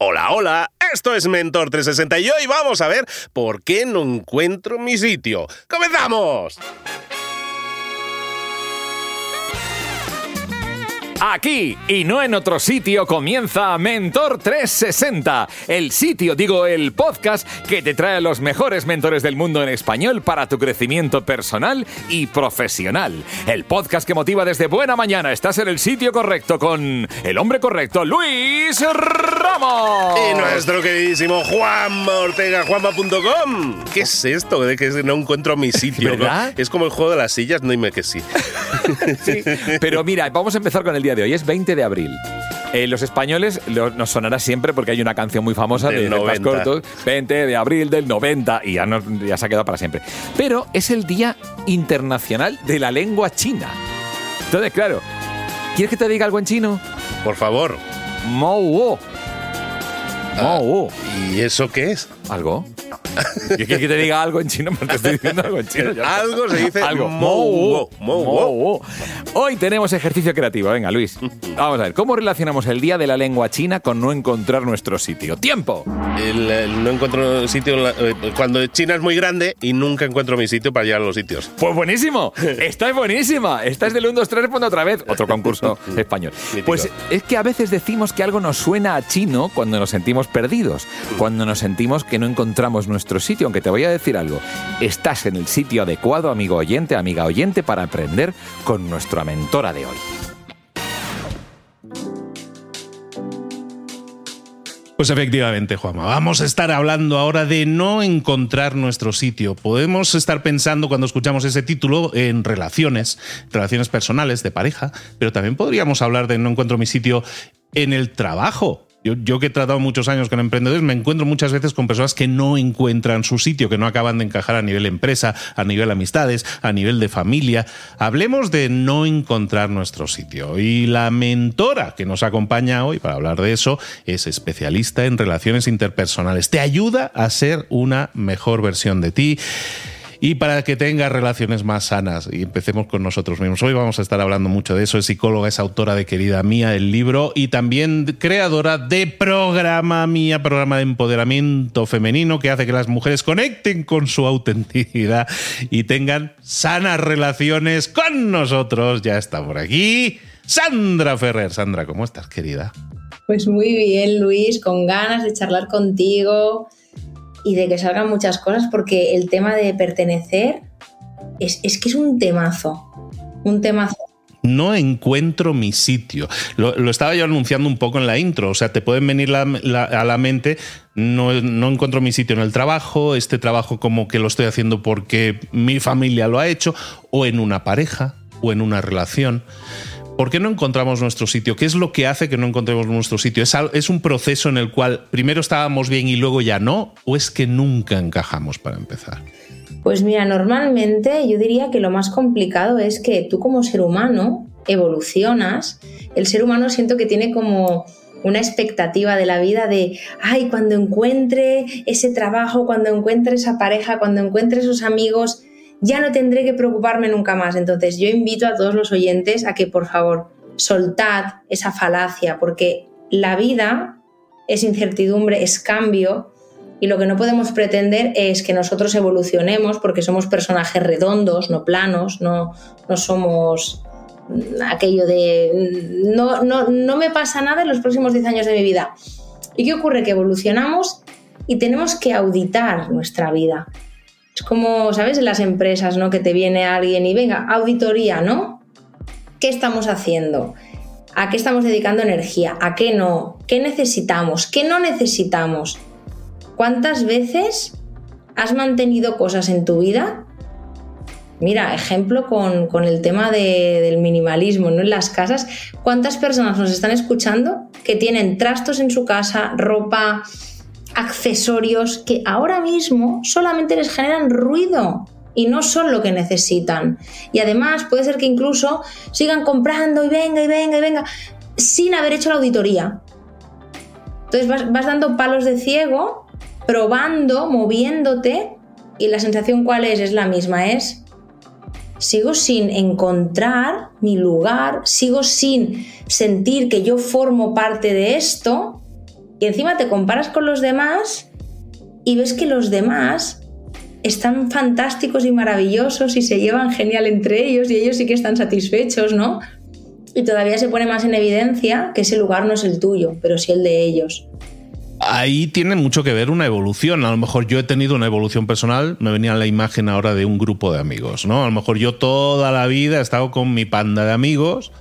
Hola, hola, esto es Mentor 360 y hoy vamos a ver por qué no encuentro mi sitio. ¡Comenzamos! Aquí y no en otro sitio comienza Mentor 360, el sitio, digo, el podcast que te trae a los mejores mentores del mundo en español para tu crecimiento personal y profesional. El podcast que motiva desde buena mañana. Estás en el sitio correcto con el hombre correcto, Luis Ramos. Y nuestro queridísimo Juan Ortega, juanma.com. ¿Qué es esto de que no encuentro mi sitio? ¿Verdad? Es como el juego de las sillas, no dime que sí. Sí, Pero mira, vamos a empezar con el día de hoy. Es 20 de abril. Eh, los españoles lo- nos sonará siempre porque hay una canción muy famosa Del de Letras 90. Cortos, 20 de abril del 90 y ya, nos- ya se ha quedado para siempre. Pero es el Día Internacional de la Lengua China. Entonces, claro, ¿quieres que te diga algo en chino? Por favor. Mo wo. ¿Y eso qué es? ¿Algo? ¿Quieres que te diga algo en chino? Porque estoy diciendo algo en chino. ya. Algo se dice Algo. mo mo Mo. Hoy tenemos ejercicio creativo. Venga, Luis. Vamos a ver. ¿Cómo relacionamos el Día de la Lengua China con no encontrar nuestro sitio? ¡Tiempo! El- el no encuentro sitio eh, cuando China es muy grande y nunca encuentro mi sitio para llegar a los sitios. Pues buenísimo. Esta es buenísima. Esta es del 1, 2, 3, responde otra vez. Otro concurso español. Mítico. Pues es que a veces decimos que algo nos suena a chino cuando nos sentimos perdidos, cuando nos sentimos que no encontramos nuestro sitio. Aunque te voy a decir algo, estás en el sitio adecuado, amigo oyente, amiga oyente, para aprender con nuestra mentora de hoy. Pues efectivamente, Juanma, vamos a estar hablando ahora de no encontrar nuestro sitio. Podemos estar pensando cuando escuchamos ese título en relaciones, relaciones personales, de pareja, pero también podríamos hablar de no encuentro mi sitio en el trabajo. Yo, yo que he tratado muchos años con emprendedores, me encuentro muchas veces con personas que no encuentran su sitio, que no acaban de encajar a nivel empresa, a nivel amistades, a nivel de familia. Hablemos de no encontrar nuestro sitio. Y la mentora que nos acompaña hoy para hablar de eso es especialista en relaciones interpersonales. Te ayuda a ser una mejor versión de ti y para que tengas relaciones más sanas. Y empecemos con nosotros mismos. Hoy vamos a estar hablando mucho de eso. Es psicóloga, es autora de Querida Mía, el libro, y también creadora de Programa Mía, programa de empoderamiento femenino que hace que las mujeres conecten con su autenticidad y tengan sanas relaciones con nosotros. Ya está por aquí. Sandra Ferrer. Sandra, ¿cómo estás, querida? Pues muy bien, Luis, con ganas de charlar contigo y de que salgan muchas cosas, porque el tema de pertenecer es, es que es un temazo, un temazo. no encuentro mi sitio. Lo, lo estaba yo anunciando un poco en la intro, o sea, te pueden venir a la mente, no, no encuentro mi sitio en el trabajo, este trabajo como que lo estoy haciendo porque mi familia lo ha hecho, o en una pareja, o en una relación. ¿Por qué no encontramos nuestro sitio? ¿Qué es lo que hace que no encontremos nuestro sitio? ¿Es, ¿Es un proceso en el cual primero estábamos bien y luego ya no? ¿O es que nunca encajamos para empezar? Pues mira, normalmente yo diría que lo más complicado es que tú como ser humano evolucionas. El ser humano siento que tiene como una expectativa de la vida de, ay, cuando encuentre ese trabajo, cuando encuentre esa pareja, cuando encuentre esos amigos, ya no tendré que preocuparme nunca más. Entonces yo invito a todos los oyentes a que por favor soltad esa falacia, porque la vida es incertidumbre, es cambio, y lo que no podemos pretender es que nosotros evolucionemos porque somos personajes redondos, no planos, no, no somos aquello de no, no, no me pasa nada en los próximos 10 años de mi vida. ¿Y qué ocurre? Que evolucionamos y tenemos que auditar nuestra vida. Es como, ¿sabes? En las empresas, ¿no? Que te viene alguien y venga, auditoría, ¿no? ¿Qué estamos haciendo? ¿A qué estamos dedicando energía? ¿A qué no? ¿Qué necesitamos? ¿Qué no necesitamos? ¿Cuántas veces has mantenido cosas en tu vida? Mira, ejemplo con, con el tema de- del minimalismo ¿no? en las casas. ¿Cuántas personas nos están escuchando que tienen trastos en su casa, ropa, accesorios que ahora mismo solamente les generan ruido y no son lo que necesitan? Y además puede ser que incluso sigan comprando y venga y venga y venga sin haber hecho la auditoría. Entonces vas, vas dando palos de ciego, probando, moviéndote, y la sensación cuál es, es la misma, es sigo sin encontrar mi lugar, sigo sin sentir que yo formo parte de esto, Y encima te comparas con los demás y ves que los demás están fantásticos y maravillosos y se llevan genial entre ellos y ellos sí que están satisfechos, ¿no? Y todavía se pone más en evidencia que ese lugar no es el tuyo, pero sí el de ellos. Ahí tiene mucho que ver una evolución. A lo mejor yo he tenido una evolución personal, me venía la imagen ahora de un grupo de amigos, ¿no? A lo mejor yo toda la vida he estado con mi panda de amigos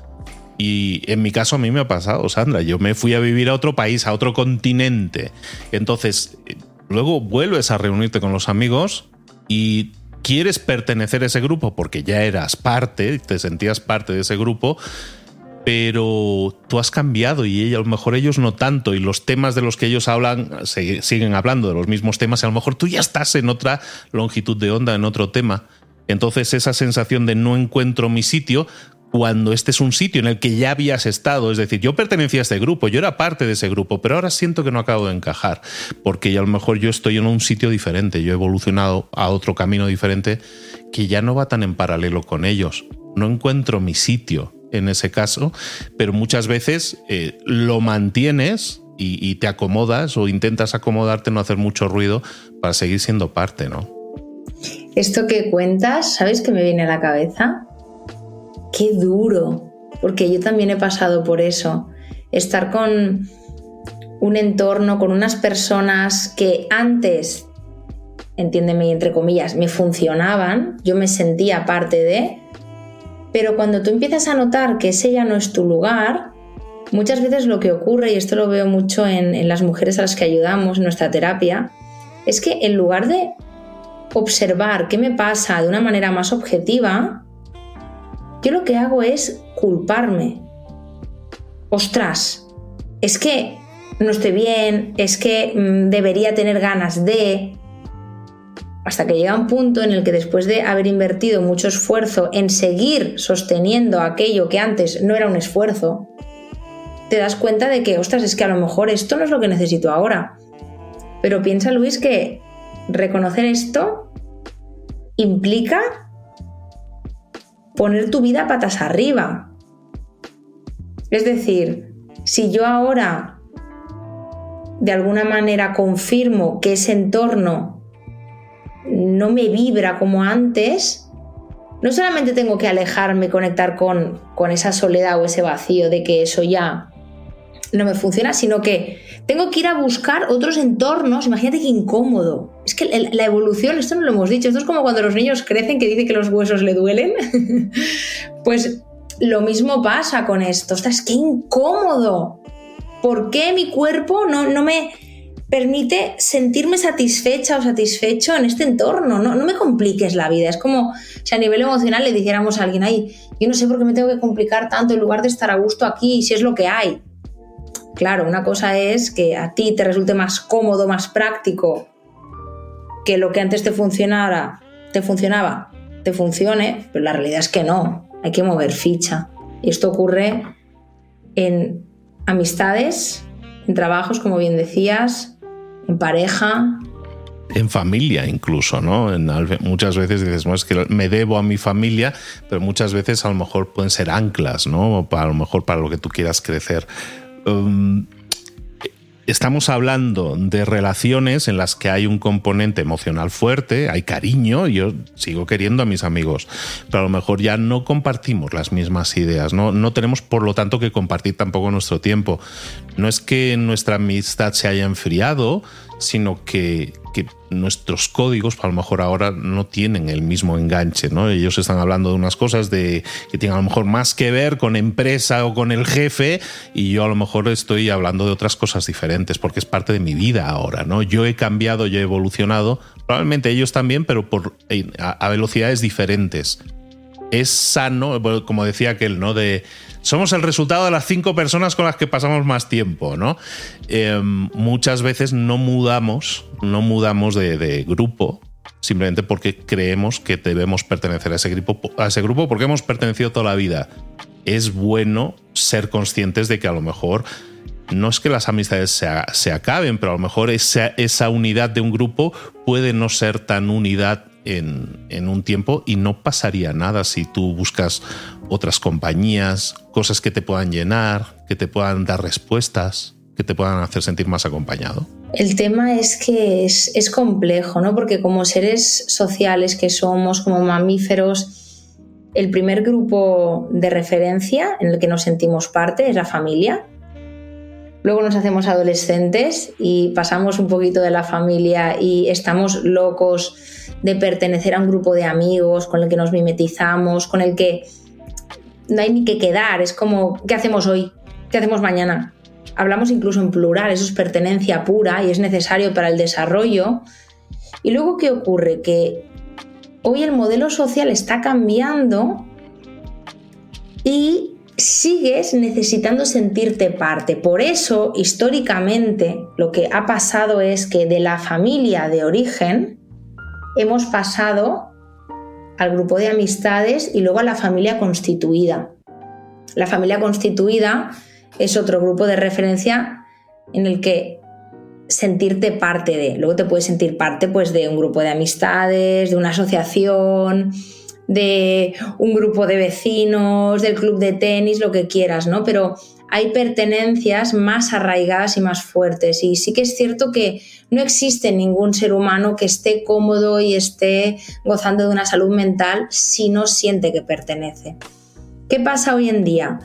y en mi caso a mí me ha pasado, Sandra, yo me fui a vivir a otro país, a otro continente. Entonces, luego vuelves a reunirte con los amigos y quieres pertenecer a ese grupo porque ya eras parte, te sentías parte de ese grupo, pero tú has cambiado y a lo mejor ellos no tanto y los temas de los que ellos hablan siguen hablando de los mismos temas y a lo mejor tú ya estás en otra longitud de onda, en otro tema. Entonces esa sensación de no encuentro mi sitio cuando este es un sitio en el que ya habías estado, es decir, yo pertenecía a este grupo, yo era parte de ese grupo, pero ahora siento que no acabo de encajar, porque a lo mejor yo estoy en un sitio diferente, yo he evolucionado a otro camino diferente que ya no va tan en paralelo con ellos. No encuentro mi sitio, en ese caso, pero muchas veces eh, lo mantienes y, te acomodas o intentas acomodarte, no hacer mucho ruido para seguir siendo parte, ¿no? Esto que cuentas, ¿sabes qué me viene a la cabeza? Qué duro, porque yo también he pasado por eso. Estar con un entorno, con unas personas que antes, entiéndeme entre comillas, me funcionaban, yo me sentía parte de, pero cuando tú empiezas a notar que ese ya no es tu lugar, muchas veces lo que ocurre, y esto lo veo mucho en, las mujeres a las que ayudamos en nuestra terapia, es que en lugar de observar qué me pasa de una manera más objetiva, yo lo que hago es culparme. Ostras, es que no estoy bien, es que mm, debería tener ganas de, hasta que llega un punto en el que después de haber invertido mucho esfuerzo en seguir sosteniendo aquello que antes no era un esfuerzo, te das cuenta de que, ostras, es que a lo mejor esto no es lo que necesito ahora. Pero piensa, Luis, que reconocer esto implica poner tu vida patas arriba. Es decir, si yo ahora de alguna manera confirmo que ese entorno no me vibra como antes, no solamente tengo que alejarme, conectar con, con esa soledad o ese vacío de que eso ya no me funciona, sino que tengo que ir a buscar otros entornos. Imagínate qué incómodo. Es que la evolución, esto no lo hemos dicho, esto es como cuando los niños crecen que dicen que los huesos le duelen. pues lo mismo pasa con esto. Ostras, qué incómodo. ¿Por qué mi cuerpo no, no me permite sentirme satisfecha o satisfecho en este entorno. No, no me compliques la vida. Es como si a nivel emocional le dijéramos a alguien, ay, yo no sé por qué me tengo que complicar tanto en lugar de estar a gusto aquí, si es lo que hay. Claro, una cosa es que a ti te resulte más cómodo, más práctico que lo que antes te funcionara, te funcionaba, te funcione, pero la realidad es que no. Hay que mover ficha. Y esto ocurre en amistades, en trabajos, como bien decías, en pareja. En familia incluso, ¿no? Muchas veces dices, es que me debo a mi familia, pero muchas veces a lo mejor pueden ser anclas, ¿no? a lo mejor para lo que tú quieras crecer. Um, estamos hablando de relaciones en las que hay un componente emocional fuerte, hay cariño, yo sigo queriendo a mis amigos, pero a lo mejor ya no compartimos las mismas ideas, no, no tenemos por lo tanto que compartir tampoco nuestro tiempo. No es que nuestra amistad se haya enfriado, sino que, nuestros códigos a lo mejor ahora no tienen el mismo enganche, ¿no? Ellos están hablando de unas cosas de, que tienen a lo mejor más que ver con empresa o con el jefe y yo a lo mejor estoy hablando de otras cosas diferentes porque es parte de mi vida ahora, ¿no? Yo he cambiado, yo he evolucionado, probablemente ellos también, pero por, a velocidades diferentes es sano, como decía aquel, ¿no? De somos el resultado de las cinco personas con las que pasamos más tiempo, ¿no? Em, muchas veces no mudamos, no mudamos de, grupo, simplemente porque creemos que debemos pertenecer a ese grupo, a ese grupo porque hemos pertenecido toda la vida. Es bueno ser conscientes de que a lo mejor no es que las amistades se, acaben, pero a lo mejor esa, esa unidad de un grupo puede no ser tan unidad en, un tiempo y no pasaría nada si tú buscas otras compañías, cosas que te puedan llenar, que te puedan dar respuestas, que te puedan hacer sentir más acompañado? El tema es que es, es complejo, ¿no? Porque como seres sociales que somos, como mamíferos, el primer grupo de referencia en el que nos sentimos parte es la familia. Luego nos hacemos adolescentes y pasamos un poquito de la familia y estamos locos de pertenecer a un grupo de amigos con el que nos mimetizamos, con el que no hay ni que quedar, es como, ¿qué hacemos hoy? ¿Qué hacemos mañana? Hablamos incluso en plural, eso es pertenencia pura y es necesario para el desarrollo. Y luego, ¿qué ocurre? Que hoy el modelo social está cambiando y sigues necesitando sentirte parte. Por eso, históricamente, lo que ha pasado es que de la familia de origen hemos pasado al grupo de amistades y luego a la familia constituida. La familia constituida es otro grupo de referencia en el que sentirte parte de. Luego te puedes sentir parte pues, de un grupo de amistades, de una asociación, de un grupo de vecinos, del club de tenis, lo que quieras, ¿no? Pero hay pertenencias más arraigadas y más fuertes. Y sí que es cierto que no existe ningún ser humano que esté cómodo y esté gozando de una salud mental si no siente que pertenece. ¿Qué pasa hoy en día?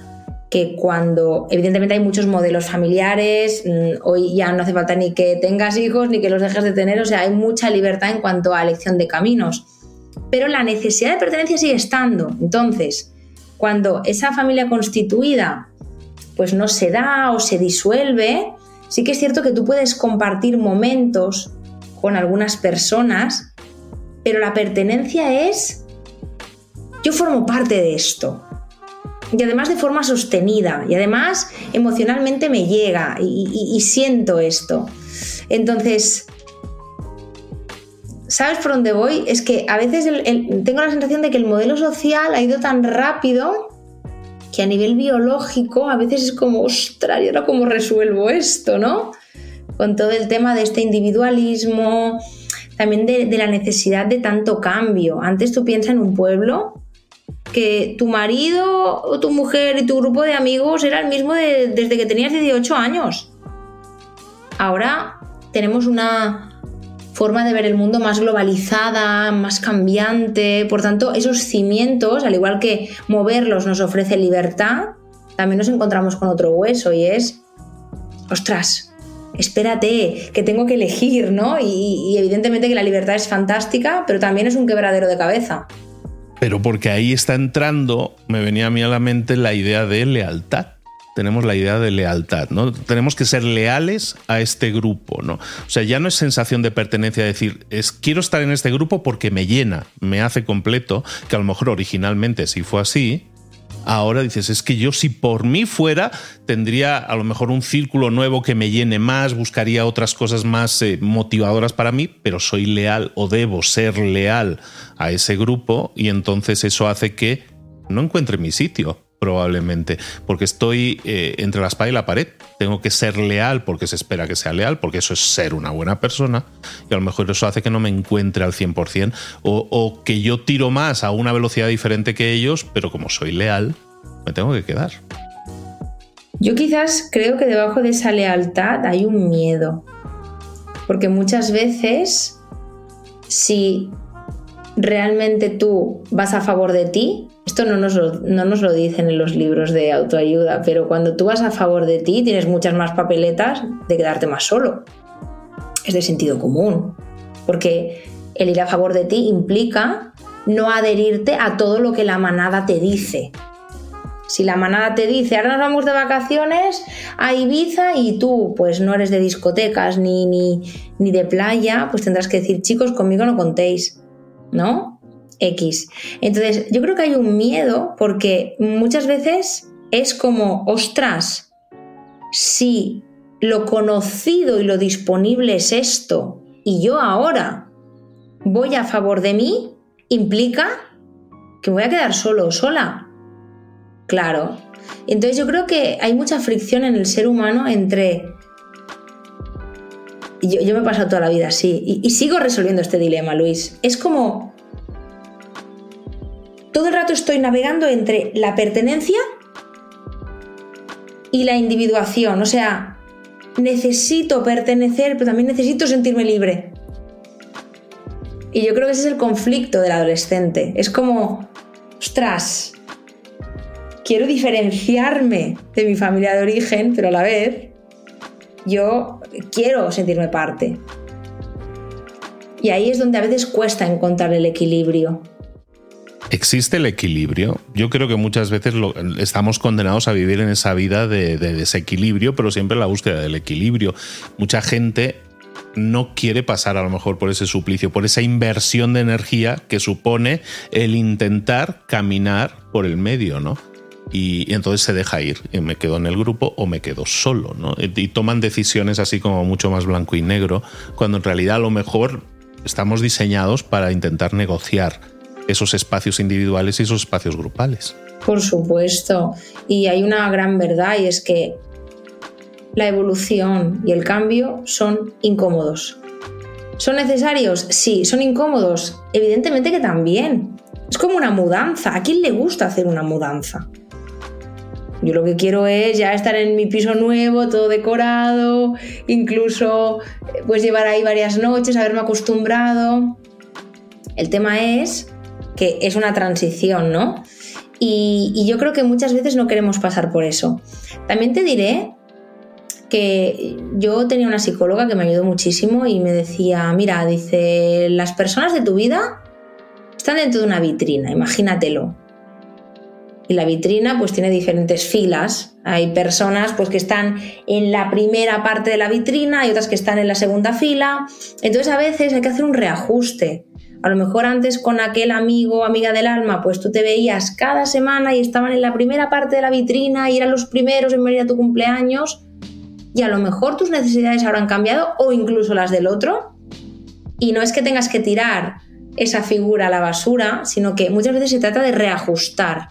que cuando, evidentemente hay muchos modelos familiares, mm, hoy ya no hace falta ni que tengas hijos ni que los dejes de tener, o sea, hay mucha libertad en cuanto a elección de caminos, pero la necesidad de pertenencia sigue estando. Entonces, cuando esa familia constituida pues no se da o se disuelve, sí que es cierto que tú puedes compartir momentos con algunas personas, pero la pertenencia es, yo formo parte de esto. Y además de forma sostenida, y además emocionalmente me llega y, siento esto. Entonces, ¿sabes por dónde voy? Es que a veces tengo la sensación de que el modelo social ha ido tan rápido que a nivel biológico a veces es como, ostras, ¿y ahora cómo resuelvo esto, no? Con todo el tema de este individualismo, también de, la necesidad de tanto cambio. Antes tú piensas en un pueblo que tu marido o tu mujer y tu grupo de amigos era el mismo desde que tenías 18 años. Ahora tenemos una forma de ver el mundo más globalizada, más cambiante. Por tanto, esos cimientos, al igual que moverlos nos ofrece libertad, también nos encontramos con otro hueso y es, ostras, espérate, que tengo que elegir, ¿no? Y, evidentemente que la libertad es fantástica, pero también es un quebradero de cabeza. Pero porque ahí está entrando, me venía a mí a la mente la idea de lealtad tenemos la idea de lealtad, ¿no? Tenemos que ser leales a este grupo, ¿no? O sea, ya no es sensación de pertenencia, decir, es quiero estar en este grupo porque me llena, me hace completo, que a lo mejor originalmente sí fue así. Ahora dices, es que yo si por mí fuera, tendría a lo mejor un círculo nuevo que me llene más, buscaría otras cosas más eh, motivadoras para mí, pero soy leal o debo ser leal a ese grupo y entonces eso hace que no encuentre mi sitio probablemente, porque estoy eh, entre la espada y la pared. Tengo que ser leal porque se espera que sea leal, porque eso es ser una buena persona, y a lo mejor eso hace que no me encuentre al 100%, o, o que yo tiro más a una velocidad diferente que ellos, pero como soy leal, me tengo que quedar. Yo quizás creo que debajo de esa lealtad hay un miedo, porque muchas veces si realmente tú vas a favor de ti, esto no nos, lo, no nos lo dicen en los libros de autoayuda, pero cuando tú vas a favor de ti tienes muchas más papeletas de quedarte más solo. Es de sentido común, porque el ir a favor de ti implica no adherirte a todo lo que la manada te dice. Si la manada te dice, ahora nos vamos de vacaciones a Ibiza y tú pues no eres de discotecas ni, ni, ni de playa, pues tendrás que decir, chicos, conmigo no contéis, ¿no? Entonces, yo creo que hay un miedo porque muchas veces es como, ostras, si lo conocido y lo disponible es esto y yo ahora voy a favor de mí, implica que voy a quedar solo o sola. Claro. Entonces yo creo que hay mucha fricción en el ser humano entre... Yo, me he pasado toda la vida así y sigo resolviendo este dilema, Luis. Es como todo el rato estoy navegando entre la pertenencia y la individuación. O sea, necesito pertenecer, pero también necesito sentirme libre. Y yo creo que ese es el conflicto del adolescente. Es como, ostras, quiero diferenciarme de mi familia de origen, pero a la vez yo quiero sentirme parte. Y ahí es donde a veces cuesta encontrar el equilibrio. ¿Existe el equilibrio? Yo creo que muchas veces estamos condenados a vivir en esa vida de, de desequilibrio, pero siempre la búsqueda del equilibrio. Mucha gente no quiere pasar a lo mejor por ese suplicio, por esa inversión de energía que supone el intentar caminar por el medio, ¿no? Y, entonces se deja ir. Y me quedo en el grupo o me quedo solo, ¿no? Y toman decisiones así como mucho más blanco y negro, cuando en realidad a lo mejor estamos diseñados para intentar negociar esos espacios individuales y esos espacios grupales. Por supuesto. Y hay una gran verdad y es que la evolución y el cambio son incómodos. ¿Son necesarios? Sí. ¿Son incómodos? Evidentemente que también. Es como una mudanza. ¿A quién le gusta hacer una mudanza? Yo lo que quiero es ya estar en mi piso nuevo, todo decorado, incluso pues llevar ahí varias noches, haberme acostumbrado. El tema es que es una transición, ¿no? Y, yo creo que muchas veces no queremos pasar por eso. También te diré que yo tenía una psicóloga que me ayudó muchísimo y me decía, mira, dice, las personas de tu vida están dentro de una vitrina, imagínatelo y la vitrina pues tiene diferentes filas. Hay personas pues que están en la primera parte de la vitrina, hay otras que están en la segunda fila. Entonces a veces hay que hacer un reajuste. A lo mejor antes con aquel amigo amiga del alma, pues tú te veías cada semana y estaban en la primera parte de la vitrina y eran los primeros en venir a tu cumpleaños. Y a lo mejor tus necesidades habrán cambiado o incluso las del otro. Y no es que tengas que tirar esa figura a la basura, sino que muchas veces se trata de reajustar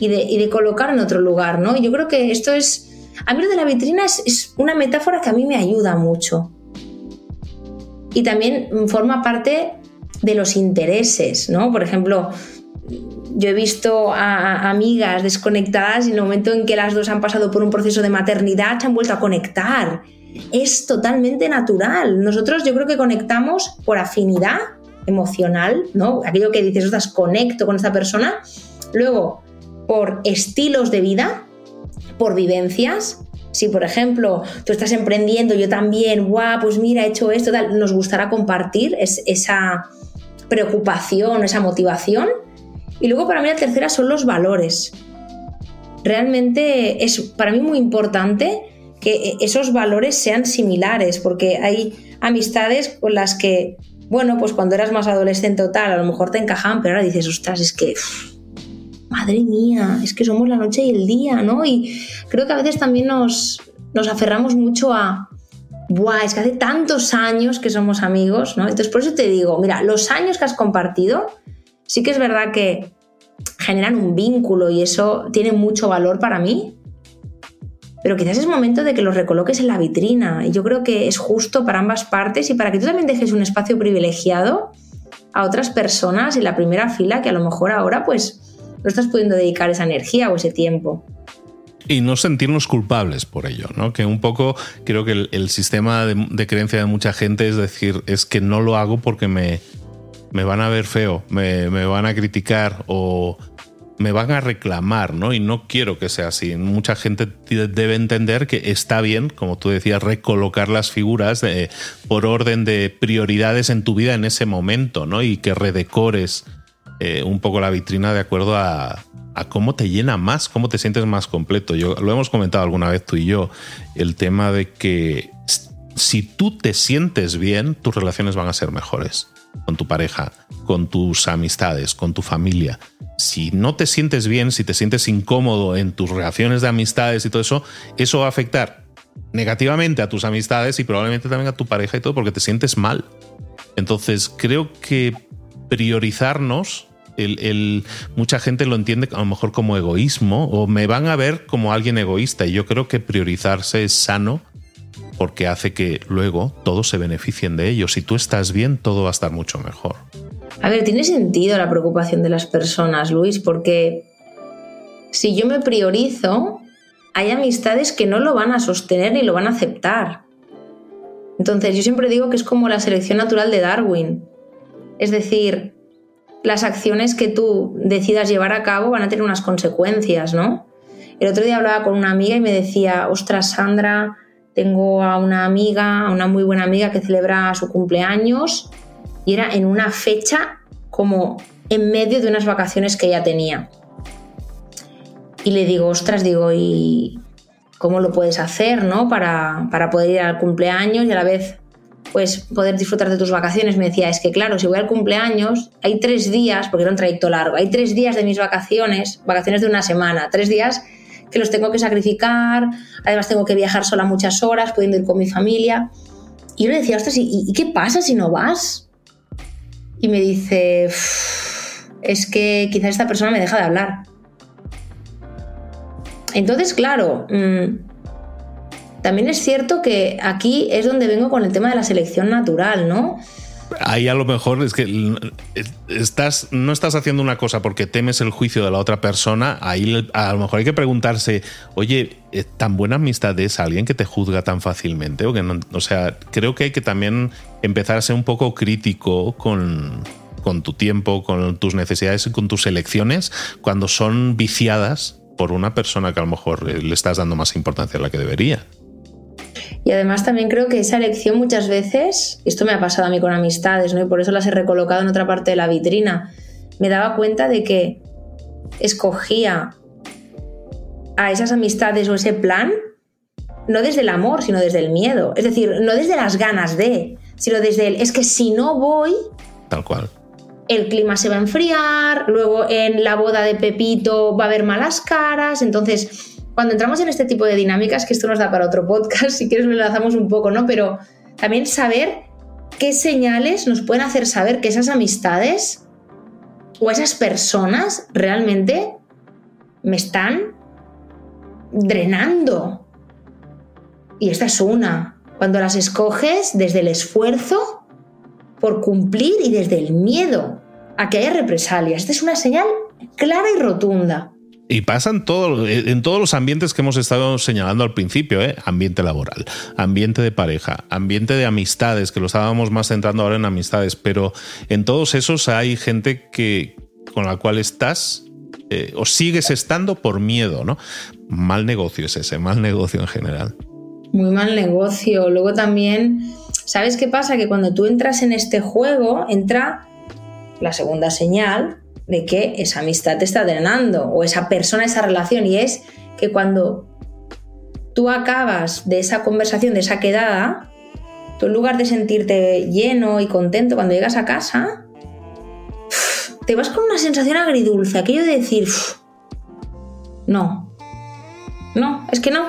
y de, colocar en otro lugar, ¿no? Yo creo que esto es, a mí lo de la vitrina es, una metáfora que a mí me ayuda mucho. Y también forma parte de los intereses, ¿no? Por ejemplo, yo he visto a, amigas desconectadas y en el momento en que las dos han pasado por un proceso de maternidad se han vuelto a conectar. Es totalmente natural. Nosotros yo creo que conectamos por afinidad emocional, ¿no? Aquello que dices, ostras, conecto con esta persona. Luego, por estilos de vida, por vivencias. Si, por ejemplo, tú estás emprendiendo, yo también, guau, pues mira, he hecho esto, tal, nos gustará compartir esa preocupación, esa motivación. Y luego para mí la tercera son los valores. Realmente es para mí muy importante que esos valores sean similares, porque hay amistades con las que, bueno, pues cuando eras más adolescente o tal, a lo mejor te encajaban, pero ahora dices, ostras, es que madre mía, es que somos la noche y el día, ¿no? Y creo que a veces también nos, nos aferramos mucho a, Buah, es que hace tantos años que somos amigos, ¿no? Entonces, por eso te digo, mira, los años que has compartido, sí que es verdad que generan un vínculo y eso tiene mucho valor para mí, pero quizás es momento de que los recoloques en la vitrina. Y yo creo que es justo para ambas partes y para que tú también dejes un espacio privilegiado a otras personas en la primera fila que a lo mejor ahora, pues, no estás pudiendo dedicar esa energía o ese tiempo. Y no sentirnos culpables por ello, ¿no? Que un poco creo que el, sistema de, creencia de mucha gente es decir, es que no lo hago porque me, me van a ver feo, me, me, van a criticar o me van a reclamar, ¿no? Y no quiero que sea así. Mucha gente debe entender que está bien, como tú decías, recolocar las figuras por orden de prioridades en tu vida en ese momento, ¿no? Y que redecores eh, un poco la vitrina de acuerdo a, cómo te llena más, cómo te sientes más completo. Yo, lo hemos comentado alguna vez tú y yo, el tema de que si tú te sientes bien, tus relaciones van a ser mejores con tu pareja, con tus amistades, con tu familia. Si no te sientes bien, si te sientes incómodo en tus relaciones de amistades y todo eso, eso va a afectar negativamente a tus amistades y probablemente también a tu pareja y todo porque te sientes mal. Entonces creo que priorizarnos el, mucha gente lo entiende a lo mejor como egoísmo o me van a ver como alguien egoísta y yo creo que priorizarse es sano porque hace que luego todos se beneficien de ello. Si tú estás bien, todo va a estar mucho mejor. A ver, tiene sentido la preocupación de las personas, Luis, porque si yo me priorizo, hay amistades que no lo van a sostener ni lo van a aceptar. Entonces, yo siempre digo que es como la selección natural de Darwin. Es decir, las acciones que tú decidas llevar a cabo van a tener unas consecuencias, ¿no? El otro día hablaba con una amiga y me decía, ostras, Sandra, tengo a una amiga, a una muy buena amiga que celebra su cumpleaños y era en una fecha como en medio de unas vacaciones que ella tenía. Y le digo, ostras, digo, ¿y cómo lo puedes hacer, no? Para, para poder ir al cumpleaños y a la vez pues poder disfrutar de tus vacaciones. Me decía, es que claro, si voy al cumpleaños, hay tres días, porque era un trayecto largo, hay tres días de mis vacaciones, vacaciones de una semana, tres días que los tengo que sacrificar, además tengo que viajar sola muchas horas, pudiendo ir con mi familia. Y yo le decía, ostras, ¿y, ¿y qué pasa si no vas? Y me dice, es que quizás esta persona me deja de hablar. Entonces, claro, mm, también es cierto que aquí es donde vengo con el tema de la selección natural, ¿no? Ahí a lo mejor es que estás, no estás haciendo una cosa porque temes el juicio de la otra persona. Ahí a lo mejor hay que preguntarse, oye, eh, ¿tan buena amistad es alguien que te juzga tan fácilmente? O, que o sea, creo que hay que también empezar a ser un poco crítico con, con tu tiempo, con tus necesidades y con tus elecciones cuando son viciadas por una persona que a lo mejor eh, le estás dando más importancia a la que debería. Y además también creo que esa elección muchas veces, esto me ha pasado a mí con amistades, ¿no? Y por eso las he recolocado en otra parte de la vitrina, me daba cuenta de que escogía a esas amistades o ese plan no desde el amor, sino desde el miedo. Es decir, no desde las ganas de, sino desde el, es que si no voy... Tal cual. El clima se va a enfriar, luego en la boda de Pepito va a haber malas caras, entonces cuando entramos en este tipo de dinámicas, que esto nos da para otro podcast, si quieres lo enlazamos un poco, ¿no? Pero también saber qué señales nos pueden hacer saber que esas amistades o esas personas realmente me están drenando. Y esta es una. Cuando las escoges desde el esfuerzo por cumplir y desde el miedo a que haya represalias. Esta es una señal clara y rotunda. Y pasan todo, en todos los ambientes que hemos estado señalando al principio, ¿eh? ambiente laboral, ambiente de pareja, ambiente de amistades, que lo estábamos más centrando ahora en amistades, pero en todos esos hay gente que con la cual estás eh, o sigues estando por miedo, ¿no? Mal negocio es ese, mal negocio en general. Muy mal negocio. Luego también, ¿sabes qué pasa? Que cuando tú entras en este juego, entra la segunda señal, de que esa amistad te está drenando o esa persona, esa relación. Y es que cuando tú acabas de esa conversación, de esa quedada, tú en lugar de sentirte lleno y contento cuando llegas a casa, te vas con una sensación agridulce, aquello de decir, no, no, es que no.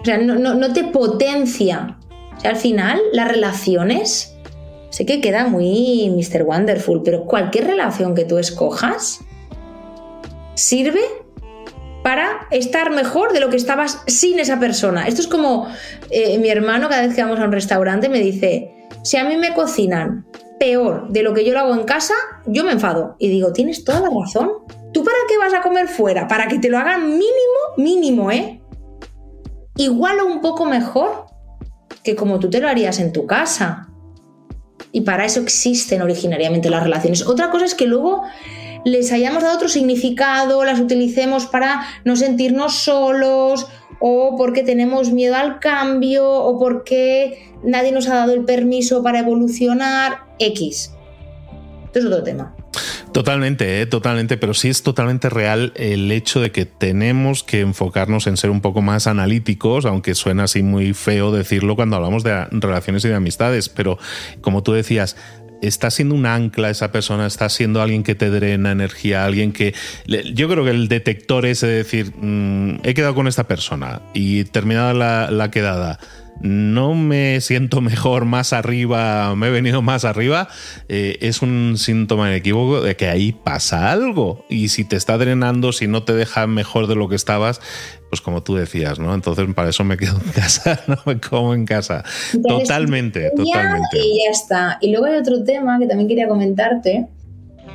O sea, no, no te potencia. O sea, al final las relaciones Sé que queda muy Mr. Wonderful, pero cualquier relación que tú escojas sirve para estar mejor de lo que estabas sin esa persona. Esto es como eh, mi hermano cada vez que vamos a un restaurante me dice, si a mí me cocinan peor de lo que yo lo hago en casa, yo me enfado. Y digo, tienes toda la razón. ¿Tú para qué vas a comer fuera? Para que te lo hagan mínimo, mínimo, ¿eh? Igual o un poco mejor que como tú te lo harías en tu casa. Y para eso existen originariamente las relaciones. Otra cosa es que luego les hayamos dado otro significado, las utilicemos para no sentirnos solos o porque tenemos miedo al cambio o porque nadie nos ha dado el permiso para evolucionar, X. Esto es otro tema. Totalmente, ¿eh? totalmente, pero sí es totalmente real el hecho de que tenemos que enfocarnos en ser un poco más analíticos, aunque suena así muy feo decirlo cuando hablamos de relaciones y de amistades, pero como tú decías, está siendo un ancla esa persona, está siendo alguien que te drena energía, alguien que... Yo creo que el detector es decir, mm, he quedado con esta persona y terminada la, la quedada no me siento mejor más arriba, me he venido más arriba, eh, es un síntoma inequívoco de que ahí pasa algo. Y si te está drenando, si no te deja mejor de lo que estabas, pues como tú decías, ¿no? Entonces para eso me quedo en casa, no me como en casa. totalmente, totalmente. Y ya está. Y luego hay otro tema que también quería comentarte.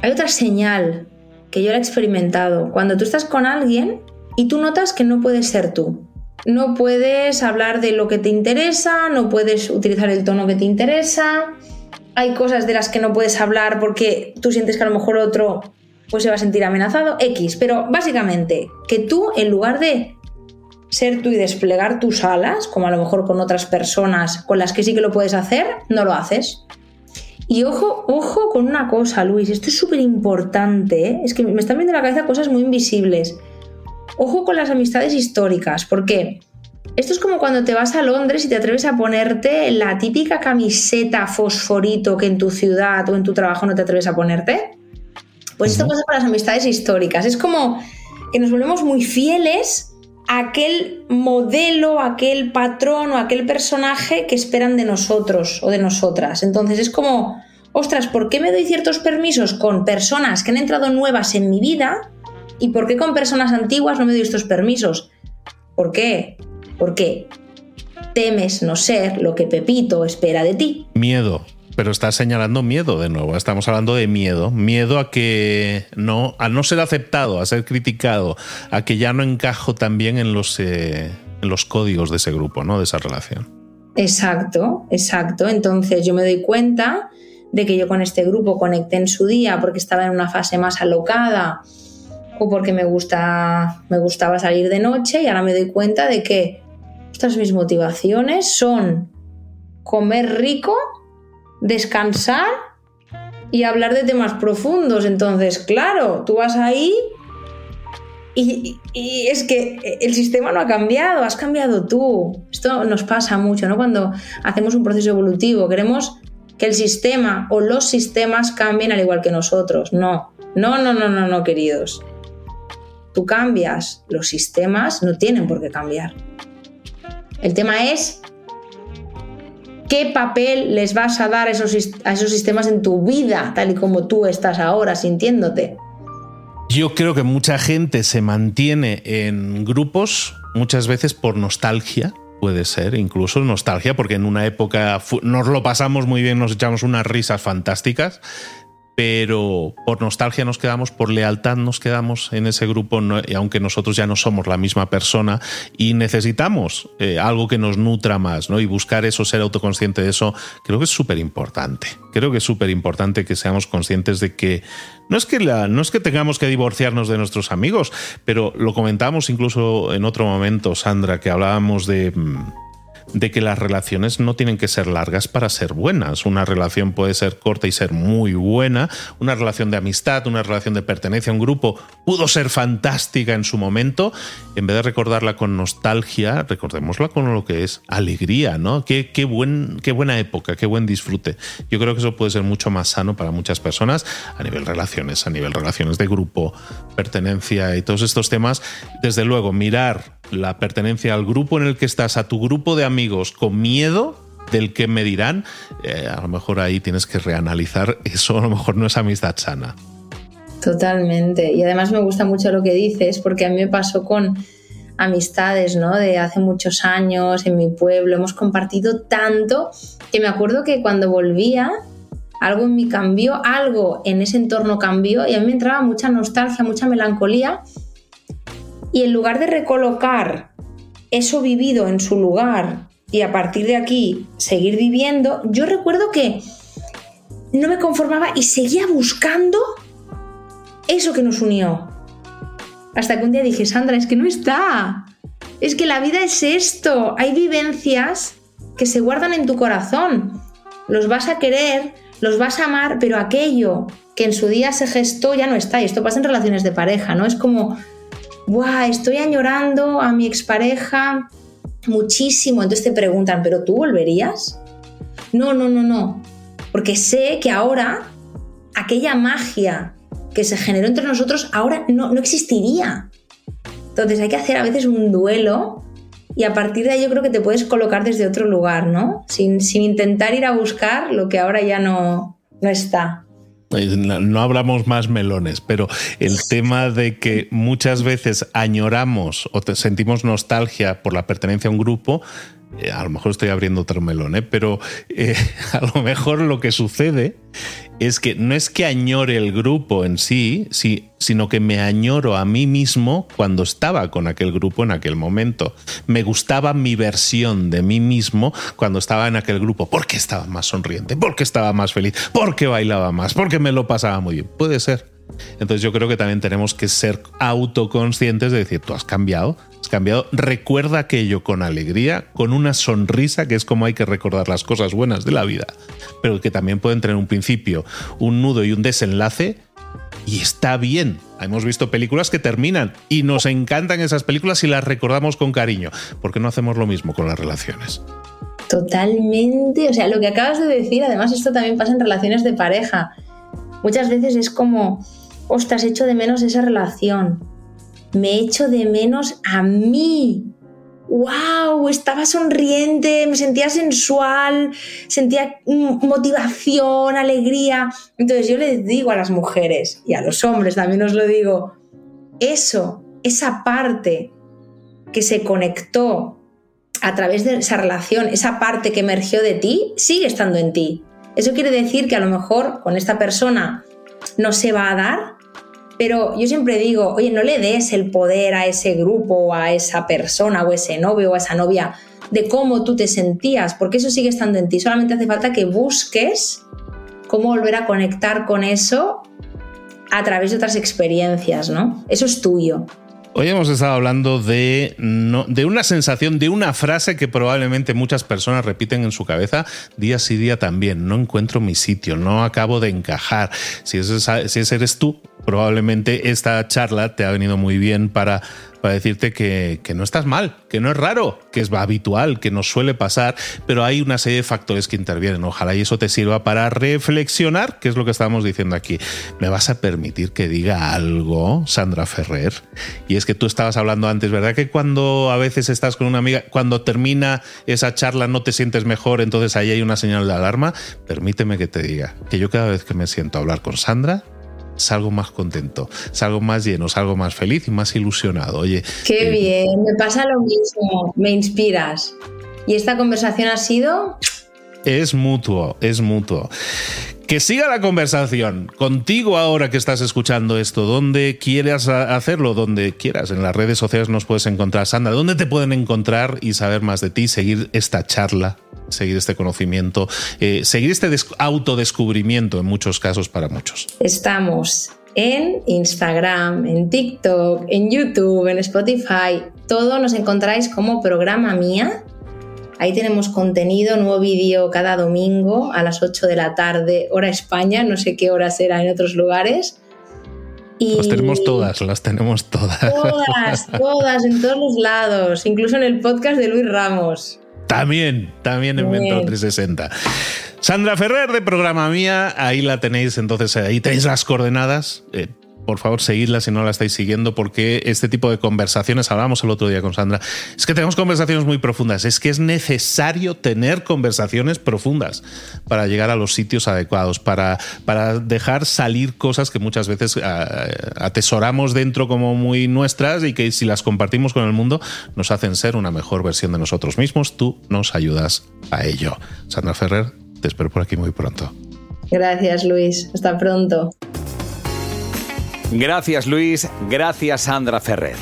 Hay otra señal que yo he experimentado. Cuando tú estás con alguien y tú notas que no puedes ser tú. No puedes hablar de lo que te interesa, no puedes utilizar el tono que te interesa. Hay cosas de las que no puedes hablar porque tú sientes que a lo mejor otro pues se va a sentir amenazado, X. Pero básicamente, que tú en lugar de ser tú y desplegar tus alas, como a lo mejor con otras personas con las que sí que lo puedes hacer, no lo haces. Y ojo, ojo con una cosa, Luis, esto es súper importante, ¿eh? es que me están viendo en la cabeza cosas muy invisibles. Ojo con las amistades históricas, porque esto es como cuando te vas a Londres y te atreves a ponerte la típica camiseta fosforito que en tu ciudad o en tu trabajo no te atreves a ponerte. Pues esto pasa con las amistades históricas. Es como que nos volvemos muy fieles aquel modelo, aquel patrón o aquel personaje que esperan de nosotros o de nosotras. Entonces es como, ostras, ¿por qué me doy ciertos permisos con personas que han entrado nuevas en mi vida? ¿Y por qué con personas antiguas no me doy estos permisos? ¿Por qué? Porque temes no ser lo que Pepito espera de ti. Miedo. Pero estás señalando miedo de nuevo. Estamos hablando de miedo. Miedo a que no, a no ser aceptado, a ser criticado, a que ya no encajo también en los, eh, en los códigos de ese grupo, ¿no? De esa relación. Exacto, exacto. Entonces yo me doy cuenta de que yo con este grupo conecté en su día porque estaba en una fase más alocada o porque me, gusta, me gustaba salir de noche y ahora me doy cuenta de que estas mis motivaciones son comer rico descansar y hablar de temas profundos. Entonces, claro, tú vas ahí y, es que el sistema no ha cambiado, has cambiado tú. Esto nos pasa mucho, ¿no? Cuando hacemos un proceso evolutivo, queremos que el sistema o los sistemas cambien al igual que nosotros. No, no, no, no, no, no, queridos. Tú cambias, los sistemas no tienen por qué cambiar. El tema es ¿Qué papel les vas a dar a esos, a esos sistemas en tu vida, tal y como tú estás ahora sintiéndote? Yo creo que mucha gente se mantiene en grupos muchas veces por nostalgia, puede ser, incluso nostalgia, porque en una época nos lo pasamos muy bien, nos echamos unas risas fantásticas pero por nostalgia nos quedamos, por lealtad nos quedamos en ese grupo, aunque nosotros ya no somos la misma persona y necesitamos eh, algo que nos nutra más, ¿no? Y buscar eso, ser autoconsciente de eso, creo que es súper importante. Creo que es súper importante que seamos conscientes de que no es que, no es que tengamos que divorciarnos de nuestros amigos, pero lo comentamos incluso en otro momento, Sandra, que hablábamos de mm, de que las relaciones no tienen que ser largas para ser buenas. Una relación puede ser corta y ser muy buena. Una relación de amistad, una relación de pertenencia a un grupo pudo ser fantástica en su momento. En vez de recordarla con nostalgia, recordémosla con lo que es alegría, ¿no? Qué, qué, buen, qué buena época, qué buen disfrute. Yo creo que eso puede ser mucho más sano para muchas personas a nivel relaciones, a nivel relaciones de grupo, pertenencia y todos estos temas. Desde luego, mirar la pertenencia al grupo en el que estás, a tu grupo de amigos, con miedo del que me dirán, eh, a lo mejor ahí tienes que reanalizar, eso a lo mejor no es amistad sana. Totalmente. Y además me gusta mucho lo que dices, porque a mí me pasó con amistades, ¿no? De hace muchos años en mi pueblo, hemos compartido tanto que me acuerdo que cuando volvía, algo en mí cambió, algo en ese entorno cambió y a mí me entraba mucha nostalgia, mucha melancolía y en lugar de recolocar eso vivido en su lugar y a partir de aquí seguir viviendo, yo recuerdo que no me conformaba y seguía buscando eso que nos unió. Hasta que un día dije, Sandra, es que no está. Es que la vida es esto. Hay vivencias que se guardan en tu corazón. Los vas a querer, los vas a amar, pero aquello que en su día se gestó ya no está. Y esto pasa en relaciones de pareja, ¿no? Es como Buah, estoy añorando a mi expareja muchísimo. Entonces te preguntan, ¿pero tú volverías? No, no, no, no. Porque sé que ahora aquella magia que se generó entre nosotros ahora no, existiría. Entonces hay que hacer a veces un duelo y a partir de ahí yo creo que te puedes colocar desde otro lugar, ¿no? Sin, sin intentar ir a buscar lo que ahora ya no, no está. No hablamos más melones, pero el tema de que muchas veces añoramos o sentimos nostalgia por la pertenencia a un grupo, a lo mejor estoy abriendo otro melón, ¿eh? pero eh, a lo mejor lo que sucede es que no es que añore el grupo en sí, sí, sino que me añoro a mí mismo cuando estaba con aquel grupo en aquel momento. Me gustaba mi versión de mí mismo cuando estaba en aquel grupo, porque estaba más sonriente, porque estaba más feliz, porque bailaba más, porque me lo pasaba muy bien. Puede ser. Entonces yo creo que también tenemos que ser autoconscientes de decir, tú has cambiado, has cambiado, recuerda aquello con alegría, con una sonrisa, que es como hay que recordar las cosas buenas de la vida, pero que también pueden tener un principio, un nudo y un desenlace. Y está bien. Hemos visto películas que terminan y nos encantan esas películas y las recordamos con cariño. ¿Por qué no hacemos lo mismo con las relaciones? Totalmente. O sea, lo que acabas de decir, además esto también pasa en relaciones de pareja. Muchas veces es como, ostras, echo de menos esa relación. Me echo de menos a mí. ¡Wow! Estaba sonriente, me sentía sensual, sentía motivación, alegría. Entonces yo les digo a las mujeres y a los hombres también os lo digo, eso, esa parte que se conectó a través de esa relación, esa parte que emergió de ti, sigue estando en ti. Eso quiere decir que a lo mejor con esta persona no se va a dar, pero yo siempre digo, oye, no le des el poder a ese grupo a esa persona o ese novio o a esa novia de cómo tú te sentías, porque eso sigue estando en ti. Solamente hace falta que busques cómo volver a conectar con eso a través de otras experiencias, ¿no? Eso es tuyo. Hoy hemos estado hablando de, de una sensación, de una frase que probablemente muchas personas repiten en su cabeza día sí día también. No encuentro mi sitio, no acabo de encajar. Si si ese eres tú, probablemente esta charla te ha venido muy bien para para decirte que, no estás mal, que no es raro, que es habitual, que nos suele pasar, pero hay una serie de factores que intervienen. Ojalá y eso te sirva para reflexionar, que es lo que estábamos diciendo aquí. ¿Me vas a permitir que diga algo, Sandra Ferrer? Y es que tú estabas hablando antes, ¿verdad? Que cuando a veces estás con una amiga, cuando termina esa charla no te sientes mejor, entonces ahí hay una señal de alarma. Permíteme que te diga que yo cada vez que me siento a hablar con Sandra, salgo más contento, salgo más lleno, salgo más feliz y más ilusionado. Oye. Qué eh, bien, me pasa lo mismo, me inspiras. ¿Y esta conversación ha sido? Es mutuo, es mutuo. Que siga la conversación contigo ahora que estás escuchando esto, donde quieras hacerlo, donde quieras. En las redes sociales nos puedes encontrar. Sandra, ¿dónde te pueden encontrar y saber más de ti, seguir esta charla seguir este conocimiento, eh, seguir este autodescubrimiento en muchos casos para muchos. Estamos en Instagram, en TikTok, en YouTube, en Spotify. Todo nos encontráis como programa mía. Ahí tenemos contenido, nuevo vídeo cada domingo a las 8 de la tarde, hora España, no sé qué hora será en otros lugares. Y las tenemos todas, las tenemos todas. Todas, todas, en todos los lados, incluso en el podcast de Luis Ramos. También, también en Mentor 360. Sandra Ferrer de Programa Mía, ahí la tenéis, entonces ahí tenéis las coordenadas. Eh, por favor, seguidla si no la estáis siguiendo, porque este tipo de conversaciones, hablamos el otro día con Sandra, es que tenemos conversaciones muy profundas, es que es necesario tener conversaciones profundas para llegar a los sitios adecuados, para, para dejar salir cosas que muchas veces ah, atesoramos dentro como muy nuestras y que si las compartimos con el mundo nos hacen ser una mejor versión de nosotros mismos. Tú nos ayudas a ello. Sandra Ferrer, te espero por aquí muy pronto. Gracias, Luis. Hasta pronto. Gracias Luis, gracias Sandra Ferrer.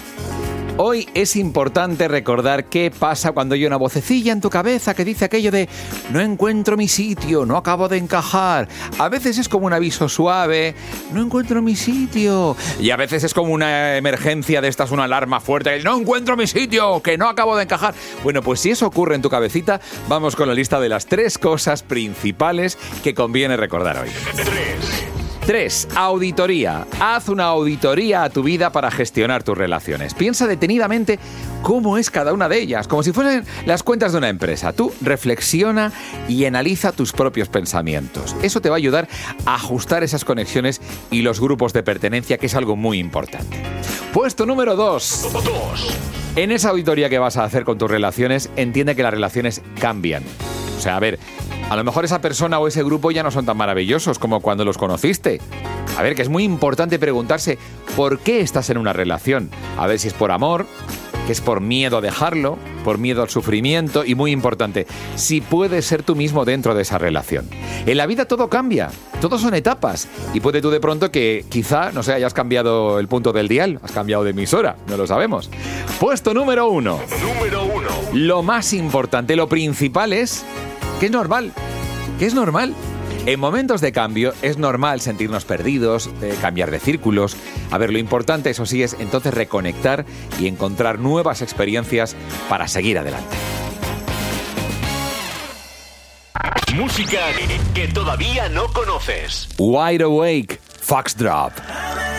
Hoy es importante recordar qué pasa cuando hay una vocecilla en tu cabeza que dice aquello de no encuentro mi sitio, no acabo de encajar. A veces es como un aviso suave, no encuentro mi sitio. Y a veces es como una emergencia de estas, una alarma fuerte, no encuentro mi sitio, que no acabo de encajar. Bueno, pues si eso ocurre en tu cabecita, vamos con la lista de las tres cosas principales que conviene recordar hoy. 3. Auditoría. Haz una auditoría a tu vida para gestionar tus relaciones. Piensa detenidamente cómo es cada una de ellas, como si fuesen las cuentas de una empresa. Tú reflexiona y analiza tus propios pensamientos. Eso te va a ayudar a ajustar esas conexiones y los grupos de pertenencia, que es algo muy importante. Puesto número 2. En esa auditoría que vas a hacer con tus relaciones, entiende que las relaciones cambian. O sea, a ver, a lo mejor esa persona o ese grupo ya no son tan maravillosos como cuando los conociste. A ver, que es muy importante preguntarse por qué estás en una relación. A ver si es por amor, que es por miedo a dejarlo, por miedo al sufrimiento y muy importante, si puedes ser tú mismo dentro de esa relación. En la vida todo cambia, todo son etapas y puede tú de pronto que quizá, no sé, hayas cambiado el punto del dial, has cambiado de emisora, no lo sabemos. Puesto número uno. Número uno. Lo más importante, lo principal es que es normal, que es normal. En momentos de cambio es normal sentirnos perdidos, eh, cambiar de círculos. A ver, lo importante, eso sí, es entonces reconectar y encontrar nuevas experiencias para seguir adelante. Música que todavía no conoces. Wide Awake, Foxdrop. When